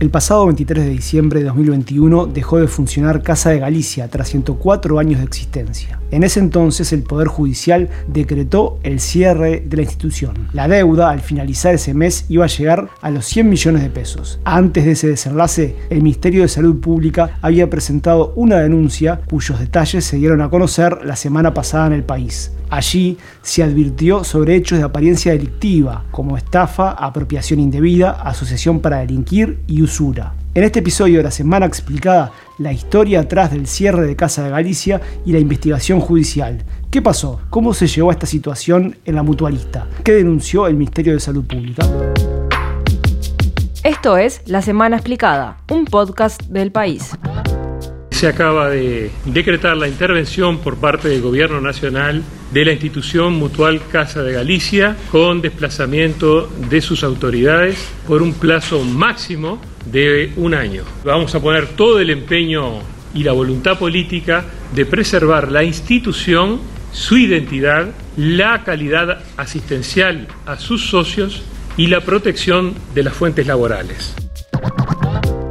El pasado 23 de diciembre de 2021 dejó de funcionar Casa de Galicia tras 104 años de existencia. En ese entonces el Poder Judicial decretó el cierre de la institución. La deuda al finalizar ese mes iba a llegar a los 100 millones de pesos. Antes de ese desenlace, el Ministerio de Salud Pública había presentado una denuncia cuyos detalles se dieron a conocer la semana pasada en el país. Allí se advirtió sobre hechos de apariencia delictiva, como estafa, apropiación indebida, asociación para delinquir y usura. En este episodio de la Semana Explicada, la historia atrás del cierre de Casa de Galicia y la investigación judicial. ¿Qué pasó? ¿Cómo se llegó a esta situación en la mutualista? ¿Qué denunció el Ministerio de Salud Pública? Esto es La Semana Explicada, un podcast del país. Se acaba de decretar la intervención por parte del Gobierno Nacional de la institución mutual Casa de Galicia con desplazamiento de sus autoridades por un plazo máximo de un año. Vamos a poner todo el empeño y la voluntad política de preservar la institución, su identidad, la calidad asistencial a sus socios y la protección de las fuentes laborales.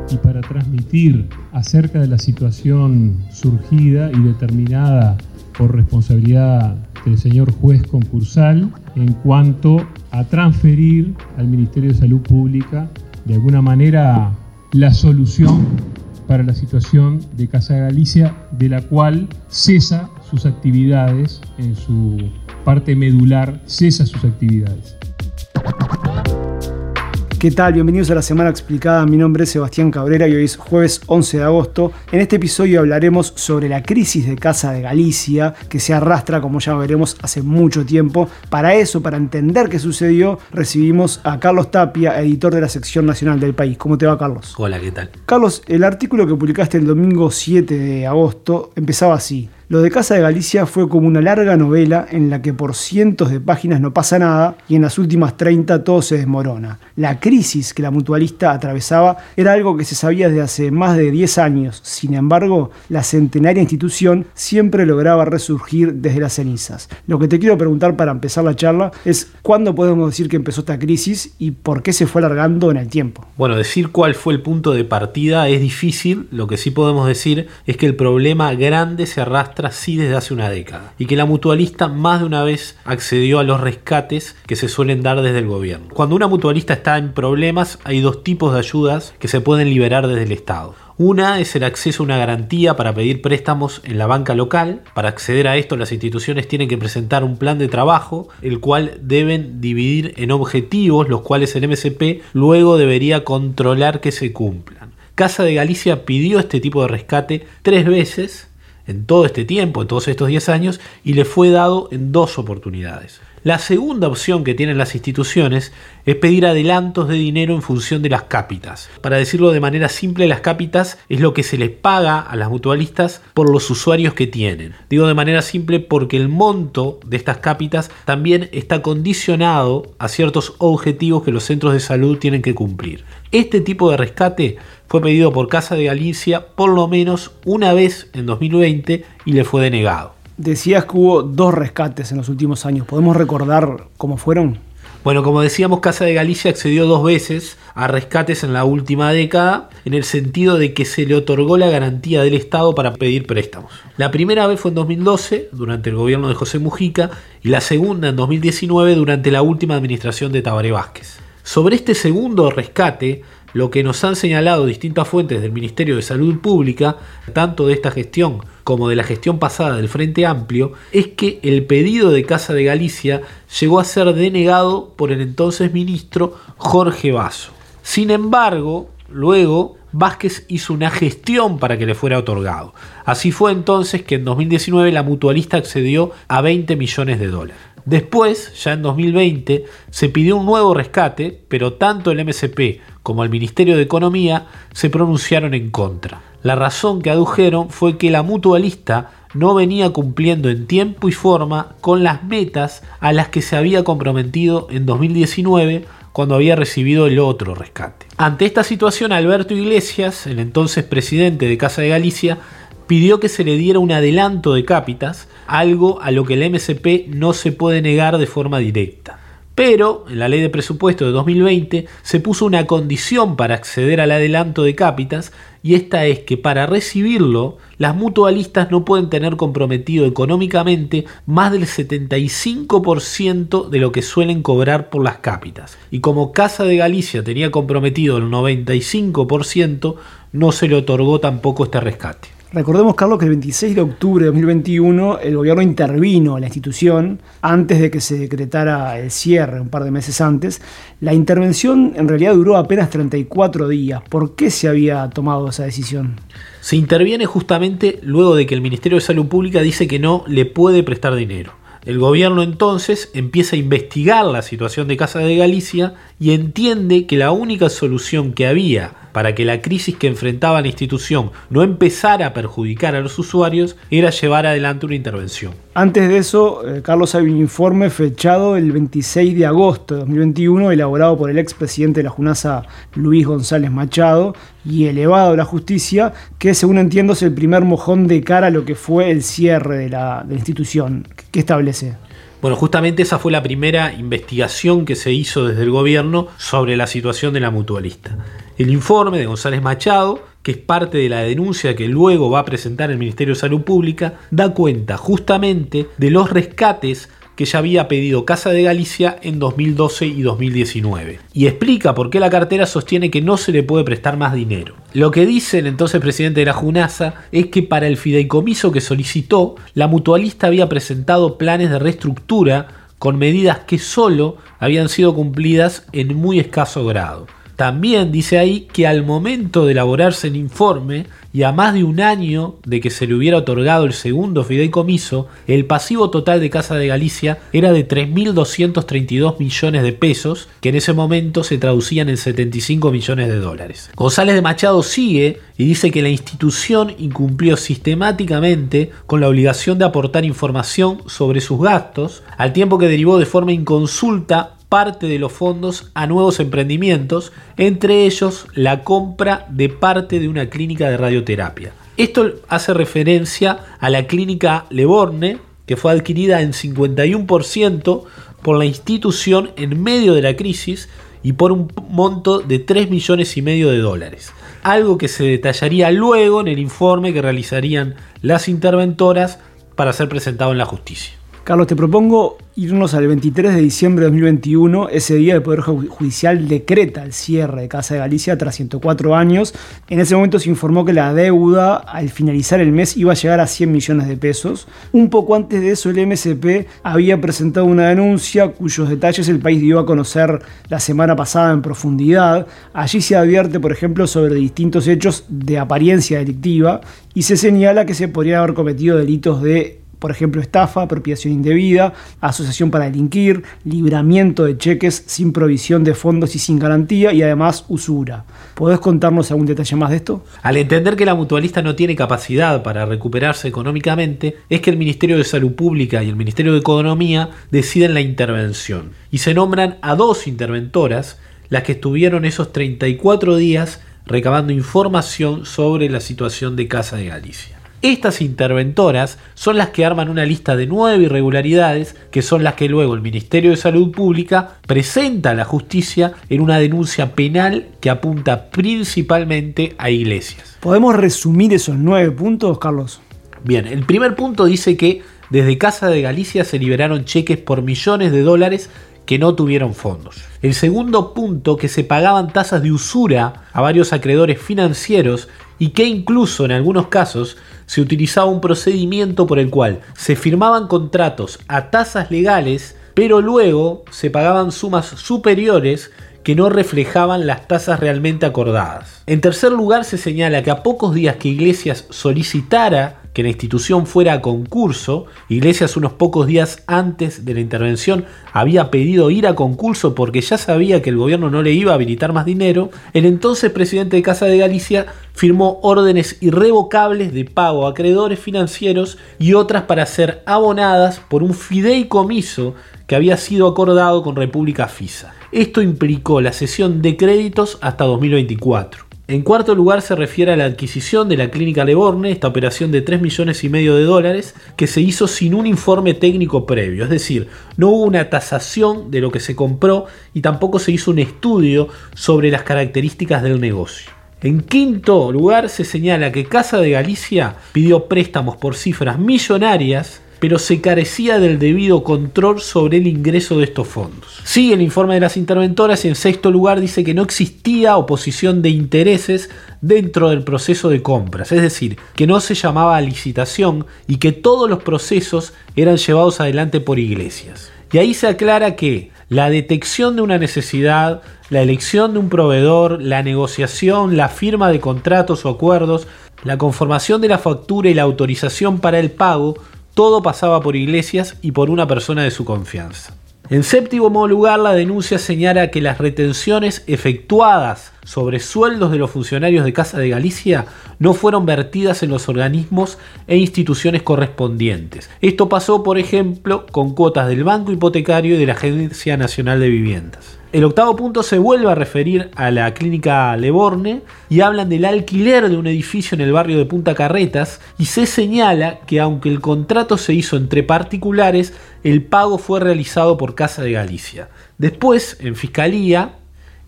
Y para transmitir acerca de la situación surgida y determinada por responsabilidad del señor juez concursal en cuanto a transferir al Ministerio de Salud Pública de alguna manera la solución para la situación de Casa Galicia, de la cual cesa sus actividades, en su parte medular cesa sus actividades. ¿Qué tal? Bienvenidos a la Semana Explicada. Mi nombre es Sebastián Cabrera y hoy es jueves 11 de agosto. En este episodio hablaremos sobre la crisis de Casa de Galicia, que se arrastra, como ya veremos, hace mucho tiempo. Para eso, para entender qué sucedió, recibimos a Carlos Tapia, editor de la sección nacional del país. ¿Cómo te va, Carlos? Hola, ¿qué tal? Carlos, el artículo que publicaste el domingo 7 de agosto empezaba así. Lo de Casa de Galicia fue como una larga novela en la que por cientos de páginas no pasa nada y en las últimas 30 todo se desmorona. La crisis que la mutualista atravesaba era algo que se sabía desde hace más de 10 años. Sin embargo, la centenaria institución siempre lograba resurgir desde las cenizas. Lo que te quiero preguntar para empezar la charla es cuándo podemos decir que empezó esta crisis y por qué se fue alargando en el tiempo. Bueno, decir cuál fue el punto de partida es difícil. Lo que sí podemos decir es que el problema grande se arrastra así desde hace una década y que la mutualista más de una vez accedió a los rescates que se suelen dar desde el gobierno. Cuando una mutualista está en problemas hay dos tipos de ayudas que se pueden liberar desde el Estado. Una es el acceso a una garantía para pedir préstamos en la banca local. Para acceder a esto las instituciones tienen que presentar un plan de trabajo, el cual deben dividir en objetivos, los cuales el MSP luego debería controlar que se cumplan. Casa de Galicia pidió este tipo de rescate tres veces en todo este tiempo, en todos estos 10 años, y le fue dado en dos oportunidades. La segunda opción que tienen las instituciones es pedir adelantos de dinero en función de las cápitas. Para decirlo de manera simple, las cápitas es lo que se les paga a las mutualistas por los usuarios que tienen. Digo de manera simple porque el monto de estas cápitas también está condicionado a ciertos objetivos que los centros de salud tienen que cumplir. Este tipo de rescate fue pedido por Casa de Galicia por lo menos una vez en 2020 y le fue denegado. Decías que hubo dos rescates en los últimos años. ¿Podemos recordar cómo fueron? Bueno, como decíamos, Casa de Galicia accedió dos veces a rescates en la última década, en el sentido de que se le otorgó la garantía del Estado para pedir préstamos. La primera vez fue en 2012, durante el gobierno de José Mujica, y la segunda en 2019, durante la última administración de Tabaré Vázquez. Sobre este segundo rescate, lo que nos han señalado distintas fuentes del Ministerio de Salud Pública, tanto de esta gestión como de la gestión pasada del Frente Amplio, es que el pedido de Casa de Galicia llegó a ser denegado por el entonces ministro Jorge Basso. Sin embargo, luego Vázquez hizo una gestión para que le fuera otorgado. Así fue entonces que en 2019 la mutualista accedió a 20 millones de dólares. Después, ya en 2020, se pidió un nuevo rescate, pero tanto el MSP como el Ministerio de Economía se pronunciaron en contra. La razón que adujeron fue que la mutualista no venía cumpliendo en tiempo y forma con las metas a las que se había comprometido en 2019 cuando había recibido el otro rescate. Ante esta situación, Alberto Iglesias, el entonces presidente de Casa de Galicia, pidió que se le diera un adelanto de cápitas, algo a lo que el MSP no se puede negar de forma directa. Pero en la ley de presupuesto de 2020 se puso una condición para acceder al adelanto de cápitas y esta es que para recibirlo las mutualistas no pueden tener comprometido económicamente más del 75% de lo que suelen cobrar por las cápitas. Y como Casa de Galicia tenía comprometido el 95%, no se le otorgó tampoco este rescate. Recordemos, Carlos, que el 26 de octubre de 2021 el gobierno intervino en la institución antes de que se decretara el cierre, un par de meses antes. La intervención en realidad duró apenas 34 días. ¿Por qué se había tomado esa decisión? Se interviene justamente luego de que el Ministerio de Salud Pública dice que no le puede prestar dinero. El gobierno entonces empieza a investigar la situación de Casa de Galicia y entiende que la única solución que había para que la crisis que enfrentaba la institución no empezara a perjudicar a los usuarios era llevar adelante una intervención. Antes de eso, eh, Carlos hay un informe fechado el 26 de agosto de 2021, elaborado por el expresidente de la Junasa, Luis González Machado, y elevado a la justicia, que según entiendo es el primer mojón de cara a lo que fue el cierre de la, de la institución. ¿Qué establece? Bueno, justamente esa fue la primera investigación que se hizo desde el gobierno sobre la situación de la mutualista. El informe de González Machado, que es parte de la denuncia que luego va a presentar el Ministerio de Salud Pública, da cuenta justamente de los rescates que ya había pedido Casa de Galicia en 2012 y 2019. Y explica por qué la cartera sostiene que no se le puede prestar más dinero. Lo que dice el entonces presidente de la Junasa es que para el fideicomiso que solicitó, la mutualista había presentado planes de reestructura con medidas que solo habían sido cumplidas en muy escaso grado. También dice ahí que al momento de elaborarse el informe y a más de un año de que se le hubiera otorgado el segundo fideicomiso, el pasivo total de Casa de Galicia era de 3.232 millones de pesos, que en ese momento se traducían en 75 millones de dólares. González de Machado sigue y dice que la institución incumplió sistemáticamente con la obligación de aportar información sobre sus gastos, al tiempo que derivó de forma inconsulta parte de los fondos a nuevos emprendimientos, entre ellos la compra de parte de una clínica de radioterapia. Esto hace referencia a la clínica Leborne, que fue adquirida en 51% por la institución en medio de la crisis y por un monto de 3 millones y medio de dólares. Algo que se detallaría luego en el informe que realizarían las interventoras para ser presentado en la justicia. Carlos, te propongo irnos al 23 de diciembre de 2021. Ese día el Poder Judicial decreta el cierre de Casa de Galicia tras 104 años. En ese momento se informó que la deuda al finalizar el mes iba a llegar a 100 millones de pesos. Un poco antes de eso el MSP había presentado una denuncia cuyos detalles el país dio a conocer la semana pasada en profundidad. Allí se advierte, por ejemplo, sobre distintos hechos de apariencia delictiva y se señala que se podrían haber cometido delitos de por ejemplo, estafa, apropiación indebida, asociación para delinquir, libramiento de cheques sin provisión de fondos y sin garantía y además usura. ¿Podés contarnos algún detalle más de esto? Al entender que la mutualista no tiene capacidad para recuperarse económicamente, es que el Ministerio de Salud Pública y el Ministerio de Economía deciden la intervención y se nombran a dos interventoras las que estuvieron esos 34 días recabando información sobre la situación de Casa de Galicia. Estas interventoras son las que arman una lista de nueve irregularidades que son las que luego el Ministerio de Salud Pública presenta a la justicia en una denuncia penal que apunta principalmente a iglesias. ¿Podemos resumir esos nueve puntos, Carlos? Bien, el primer punto dice que desde Casa de Galicia se liberaron cheques por millones de dólares que no tuvieron fondos. El segundo punto, que se pagaban tasas de usura a varios acreedores financieros y que incluso en algunos casos se utilizaba un procedimiento por el cual se firmaban contratos a tasas legales, pero luego se pagaban sumas superiores que no reflejaban las tasas realmente acordadas. En tercer lugar, se señala que a pocos días que Iglesias solicitara que la institución fuera a concurso, Iglesias unos pocos días antes de la intervención había pedido ir a concurso porque ya sabía que el gobierno no le iba a habilitar más dinero, el entonces presidente de Casa de Galicia firmó órdenes irrevocables de pago a acreedores financieros y otras para ser abonadas por un fideicomiso que había sido acordado con República Fisa. Esto implicó la cesión de créditos hasta 2024. En cuarto lugar se refiere a la adquisición de la clínica Leborne, esta operación de 3 millones y medio de dólares que se hizo sin un informe técnico previo, es decir, no hubo una tasación de lo que se compró y tampoco se hizo un estudio sobre las características del negocio. En quinto lugar se señala que Casa de Galicia pidió préstamos por cifras millonarias pero se carecía del debido control sobre el ingreso de estos fondos. Sigue el informe de las interventoras y en sexto lugar dice que no existía oposición de intereses dentro del proceso de compras, es decir, que no se llamaba licitación y que todos los procesos eran llevados adelante por iglesias. Y ahí se aclara que la detección de una necesidad, la elección de un proveedor, la negociación, la firma de contratos o acuerdos, la conformación de la factura y la autorización para el pago todo pasaba por iglesias y por una persona de su confianza. En séptimo lugar, la denuncia señala que las retenciones efectuadas sobre sueldos de los funcionarios de Casa de Galicia no fueron vertidas en los organismos e instituciones correspondientes. Esto pasó, por ejemplo, con cuotas del Banco Hipotecario y de la Agencia Nacional de Viviendas. El octavo punto se vuelve a referir a la clínica Leborne y hablan del alquiler de un edificio en el barrio de Punta Carretas y se señala que aunque el contrato se hizo entre particulares, el pago fue realizado por Casa de Galicia. Después, en Fiscalía,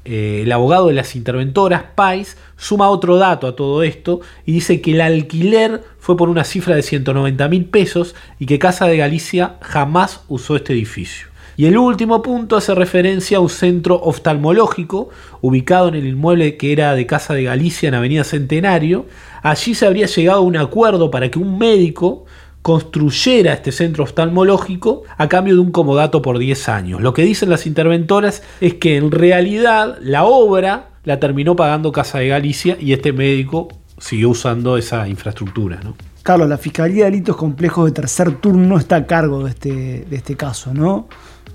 eh, el abogado de las interventoras, Pais, suma otro dato a todo esto y dice que el alquiler fue por una cifra de 190 mil pesos y que Casa de Galicia jamás usó este edificio. Y el último punto hace referencia a un centro oftalmológico ubicado en el inmueble que era de Casa de Galicia en Avenida Centenario. Allí se habría llegado a un acuerdo para que un médico construyera este centro oftalmológico a cambio de un comodato por 10 años. Lo que dicen las interventoras es que en realidad la obra la terminó pagando Casa de Galicia y este médico siguió usando esa infraestructura. Carlos, la Fiscalía de Delitos Complejos de Tercer Turno está a cargo de este, de este caso, ¿no?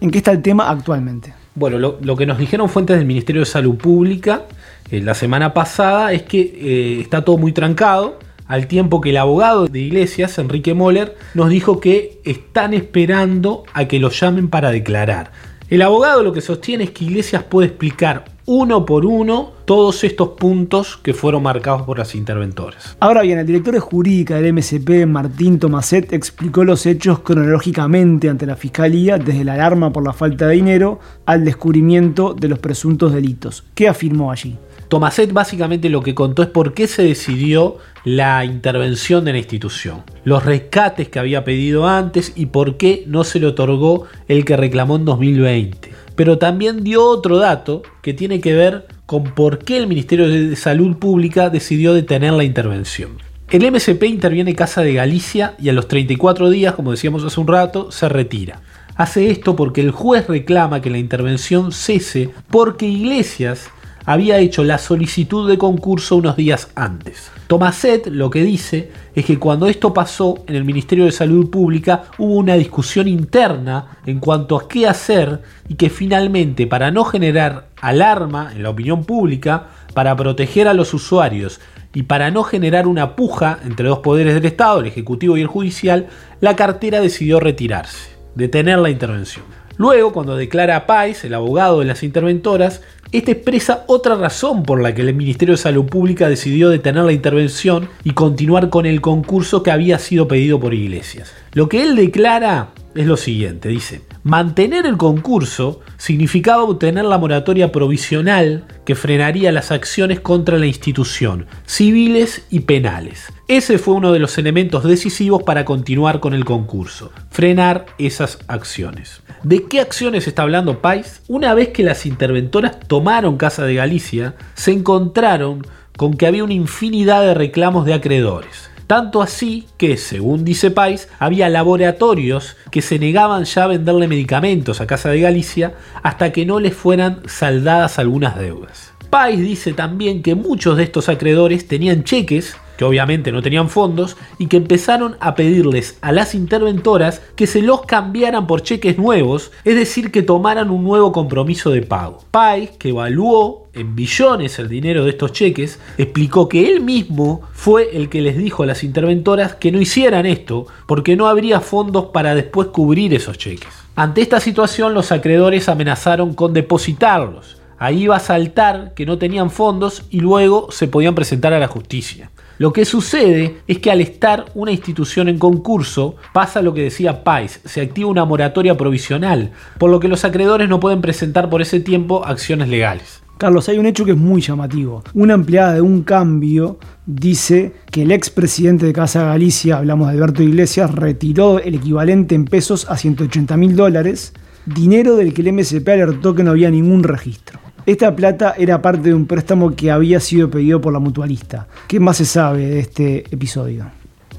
¿En qué está el tema actualmente? Bueno, lo, que nos dijeron fuentes del Ministerio de Salud Pública eh, la semana pasada es que eh, está todo muy trancado, al tiempo que el abogado de Iglesias, Enrique Moller, nos dijo que están esperando a que lo llamen para declarar. El abogado lo que sostiene es que Iglesias puede explicar uno por uno todos estos puntos que fueron marcados por las interventoras. Ahora bien, el director de jurídica del MSP, Martín Tomaset, explicó los hechos cronológicamente ante la Fiscalía, desde la alarma por la falta de dinero al descubrimiento de los presuntos delitos. ¿Qué afirmó allí? Tomaset básicamente lo que contó es por qué se decidió la intervención de la institución, los rescates que había pedido antes y por qué no se le otorgó el que reclamó en 2020 pero también dio otro dato que tiene que ver con por qué el Ministerio de Salud Pública decidió detener la intervención. El MSP interviene Casa de Galicia y a los 34 días, como decíamos hace un rato, se retira. Hace esto porque el juez reclama que la intervención cese porque Iglesias había hecho la solicitud de concurso unos días antes. Tomaset lo que dice es que cuando esto pasó en el Ministerio de Salud Pública hubo una discusión interna en cuanto a qué hacer y que finalmente para no generar alarma en la opinión pública, para proteger a los usuarios y para no generar una puja entre dos poderes del Estado, el Ejecutivo y el Judicial, la cartera decidió retirarse, detener la intervención. Luego, cuando declara a Pais, el abogado de las interventoras, Esta expresa otra razón por la que el Ministerio de Salud Pública decidió detener la intervención y continuar con el concurso que había sido pedido por Iglesias. Lo que él declara es lo siguiente, dice, mantener el concurso significaba obtener la moratoria provisional que frenaría las acciones contra la institución, civiles y penales. Ese fue uno de los elementos decisivos para continuar con el concurso, frenar esas acciones. ¿De qué acciones está hablando Pais? Una vez que las interventoras tomaron Casa de Galicia, se encontraron con que había una infinidad de reclamos de acreedores. Tanto así que, según dice Pais, había laboratorios que se negaban ya a venderle medicamentos a Casa de Galicia hasta que no les fueran saldadas algunas deudas. Pais dice también que muchos de estos acreedores tenían cheques que obviamente no tenían fondos, y que empezaron a pedirles a las interventoras que se los cambiaran por cheques nuevos, es decir, que tomaran un nuevo compromiso de pago. Pais, que evaluó en billones el dinero de estos cheques, explicó que él mismo fue el que les dijo a las interventoras que no hicieran esto, porque no habría fondos para después cubrir esos cheques. Ante esta situación, los acreedores amenazaron con depositarlos. Ahí iba a saltar que no tenían fondos y luego se podían presentar a la justicia. Lo que sucede es que al estar una institución en concurso, pasa lo que decía Pais, se activa una moratoria provisional, por lo que los acreedores no pueden presentar por ese tiempo acciones legales. Carlos, hay un hecho que es muy llamativo. Una empleada de un cambio dice que el expresidente de Casa Galicia, hablamos de Alberto Iglesias, retiró el equivalente en pesos a 180 mil dólares, dinero del que el MSP alertó que no había ningún registro. Esta plata era parte de un préstamo que había sido pedido por la mutualista. ¿Qué más se sabe de este episodio?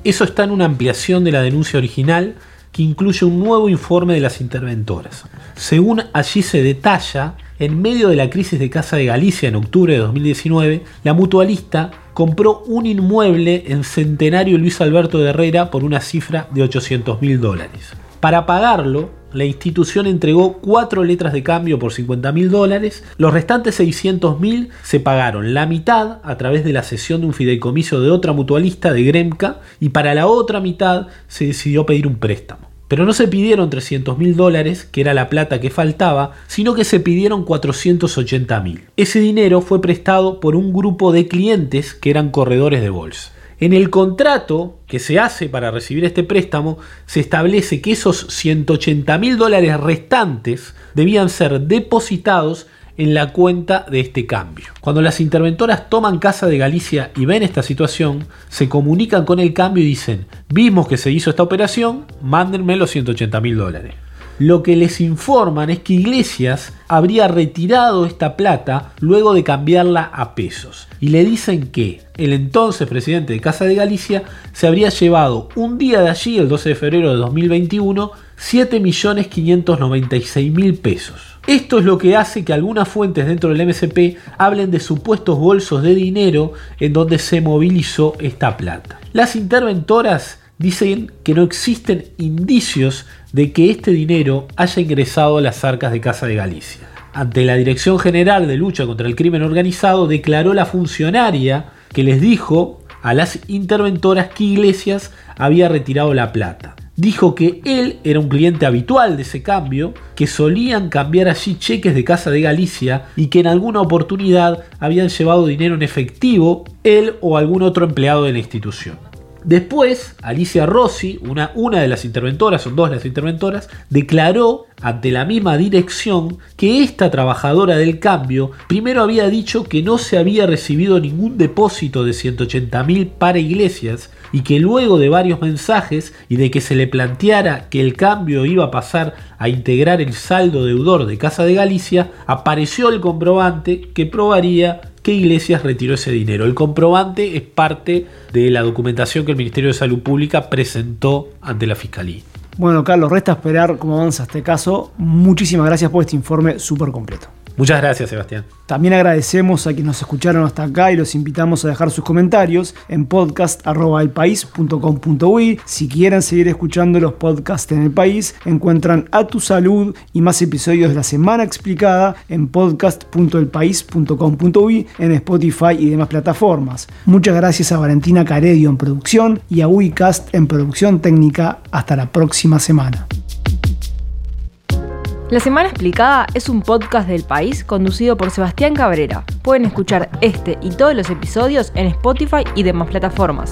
Eso está en una ampliación de la denuncia original que incluye un nuevo informe de las interventoras. Según allí se detalla, en medio de la crisis de Casa de Galicia en octubre de 2019, la mutualista compró un inmueble en Centenario Luis Alberto de Herrera por una cifra de 800 mil dólares. Para pagarlo, la institución entregó cuatro letras de cambio por 50 mil dólares. Los restantes 600 mil se pagaron la mitad a través de la cesión de un fideicomiso de otra mutualista de Gremca y para la otra mitad se decidió pedir un préstamo. Pero no se pidieron 300 mil dólares, que era la plata que faltaba, sino que se pidieron 480 mil. Ese dinero fue prestado por un grupo de clientes que eran corredores de bolsa. En el contrato que se hace para recibir este préstamo se establece que esos 180 mil dólares restantes debían ser depositados en la cuenta de este cambio. Cuando las interventoras toman Casa de Galicia y ven esta situación, se comunican con el cambio y dicen, vimos que se hizo esta operación, mándenme los 180 mil dólares lo que les informan es que Iglesias habría retirado esta plata luego de cambiarla a pesos. Y le dicen que el entonces presidente de Casa de Galicia se habría llevado un día de allí, el 12 de febrero de 2021, 7.596.000 pesos. Esto es lo que hace que algunas fuentes dentro del MSP hablen de supuestos bolsos de dinero en donde se movilizó esta plata. Las interventoras dicen que no existen indicios de que este dinero haya ingresado a las arcas de Casa de Galicia. Ante la Dirección General de Lucha contra el Crimen Organizado, declaró la funcionaria que les dijo a las interventoras que Iglesias había retirado la plata. Dijo que él era un cliente habitual de ese cambio, que solían cambiar allí cheques de Casa de Galicia y que en alguna oportunidad habían llevado dinero en efectivo él o algún otro empleado de la institución. Después, Alicia Rossi, una, de las interventoras, son dos las interventoras, declaró ante la misma dirección que esta trabajadora del cambio primero había dicho que no se había recibido ningún depósito de 180 mil para iglesias y que luego de varios mensajes y de que se le planteara que el cambio iba a pasar a integrar el saldo deudor de Casa de Galicia, apareció el comprobante que probaría que Iglesias retiró ese dinero. El comprobante es parte de la documentación que el Ministerio de Salud Pública presentó ante la Fiscalía. Bueno, Carlos, resta esperar cómo avanza este caso. Muchísimas gracias por este informe súper completo. Muchas gracias, Sebastián. También agradecemos a quienes nos escucharon hasta acá y los invitamos a dejar sus comentarios en podcast.elpaís.com.uy. Si quieren seguir escuchando los podcasts en el país, encuentran A Tu Salud y más episodios de la Semana Explicada en podcast.elpaís.com.uy, en Spotify y demás plataformas. Muchas gracias a Valentina Caredio en producción y a Uicast en producción técnica. Hasta la próxima semana. La Semana Explicada es un podcast del país conducido por Sebastián Cabrera. Pueden escuchar este y todos los episodios en Spotify y demás plataformas.